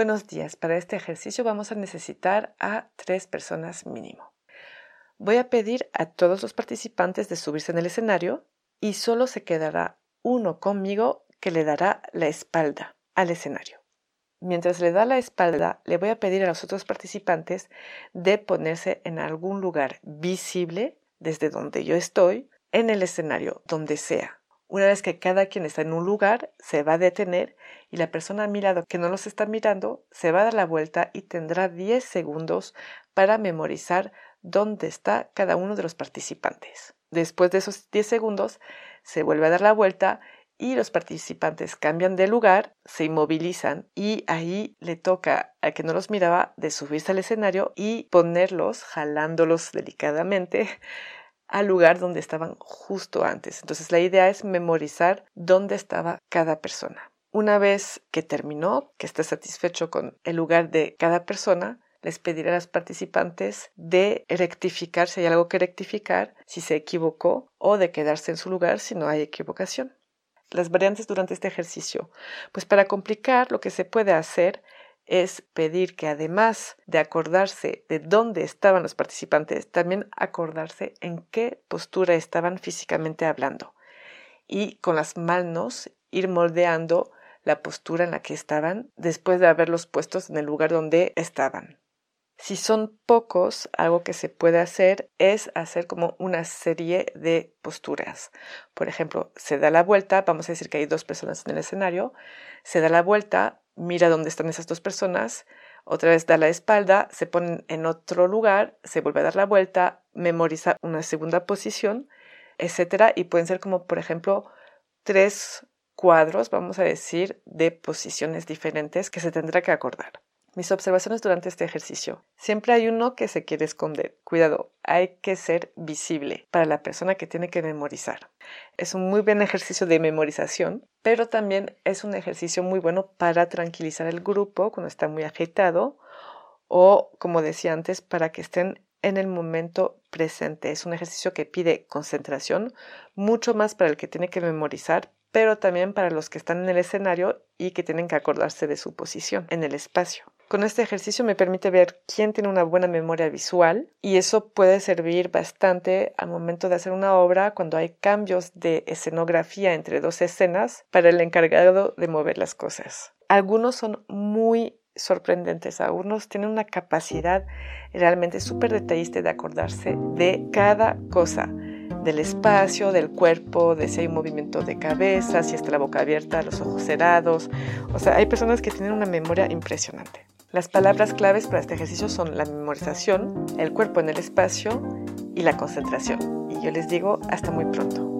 Buenos días. Para este ejercicio vamos a necesitar a tres personas mínimo. Voy a pedir a todos los participantes de subirse en el escenario y solo se quedará uno conmigo que le dará la espalda al escenario. Mientras le da la espalda, le voy a pedir a los otros participantes de ponerse en algún lugar visible desde donde yo estoy, en el escenario, donde sea. Una vez que cada quien está en un lugar, se va a detener y la persona a mi lado que no los está mirando se va a dar la vuelta y tendrá 10 segundos para memorizar dónde está cada uno de los participantes. Después de esos 10 segundos, se vuelve a dar la vuelta y los participantes cambian de lugar, se inmovilizan y ahí le toca al que no los miraba de subirse al escenario y ponerlos, jalándolos delicadamente al lugar donde estaban justo antes. Entonces la idea es memorizar dónde estaba cada persona. Una vez que terminó, que esté satisfecho con el lugar de cada persona, les pediré a los participantes de rectificar si hay algo que rectificar, si se equivocó, o de quedarse en su lugar si no hay equivocación. Las variantes durante este ejercicio. Pues para complicar, lo que se puede hacer es pedir que además de acordarse de dónde estaban los participantes, también acordarse en qué postura estaban físicamente hablando y con las manos ir moldeando la postura en la que estaban después de haberlos puestos en el lugar donde estaban. Si son pocos, algo que se puede hacer es hacer como una serie de posturas. Por ejemplo, se da la vuelta, vamos a decir que hay dos personas en el escenario, se da la vuelta, mira dónde están esas dos personas, otra vez da la espalda, se pone en otro lugar, se vuelve a dar la vuelta, memoriza una segunda posición, etcétera, y pueden ser como, por ejemplo, tres cuadros, vamos a decir, de posiciones diferentes que se tendrá que acordar. Mis observaciones durante este ejercicio. Siempre hay uno que se quiere esconder. Cuidado, hay que ser visible para la persona que tiene que memorizar. Es un muy buen ejercicio de memorización, pero también es un ejercicio muy bueno para tranquilizar el grupo cuando está muy agitado o, como decía antes, para que estén en el momento presente. Es un ejercicio que pide concentración, mucho más para el que tiene que memorizar, pero también para los que están en el escenario y que tienen que acordarse de su posición en el espacio. Con este ejercicio me permite ver quién tiene una buena memoria visual y eso puede servir bastante al momento de hacer una obra cuando hay cambios de escenografía entre dos escenas para el encargado de mover las cosas. Algunos son muy sorprendentes, algunos tienen una capacidad realmente súper detallista de acordarse de cada cosa del espacio, del cuerpo, de si hay un movimiento de cabeza, si está la boca abierta, los ojos cerrados. O sea, hay personas que tienen una memoria impresionante. Las palabras claves para este ejercicio son la memorización, el cuerpo en el espacio y la concentración. Y yo les digo hasta muy pronto.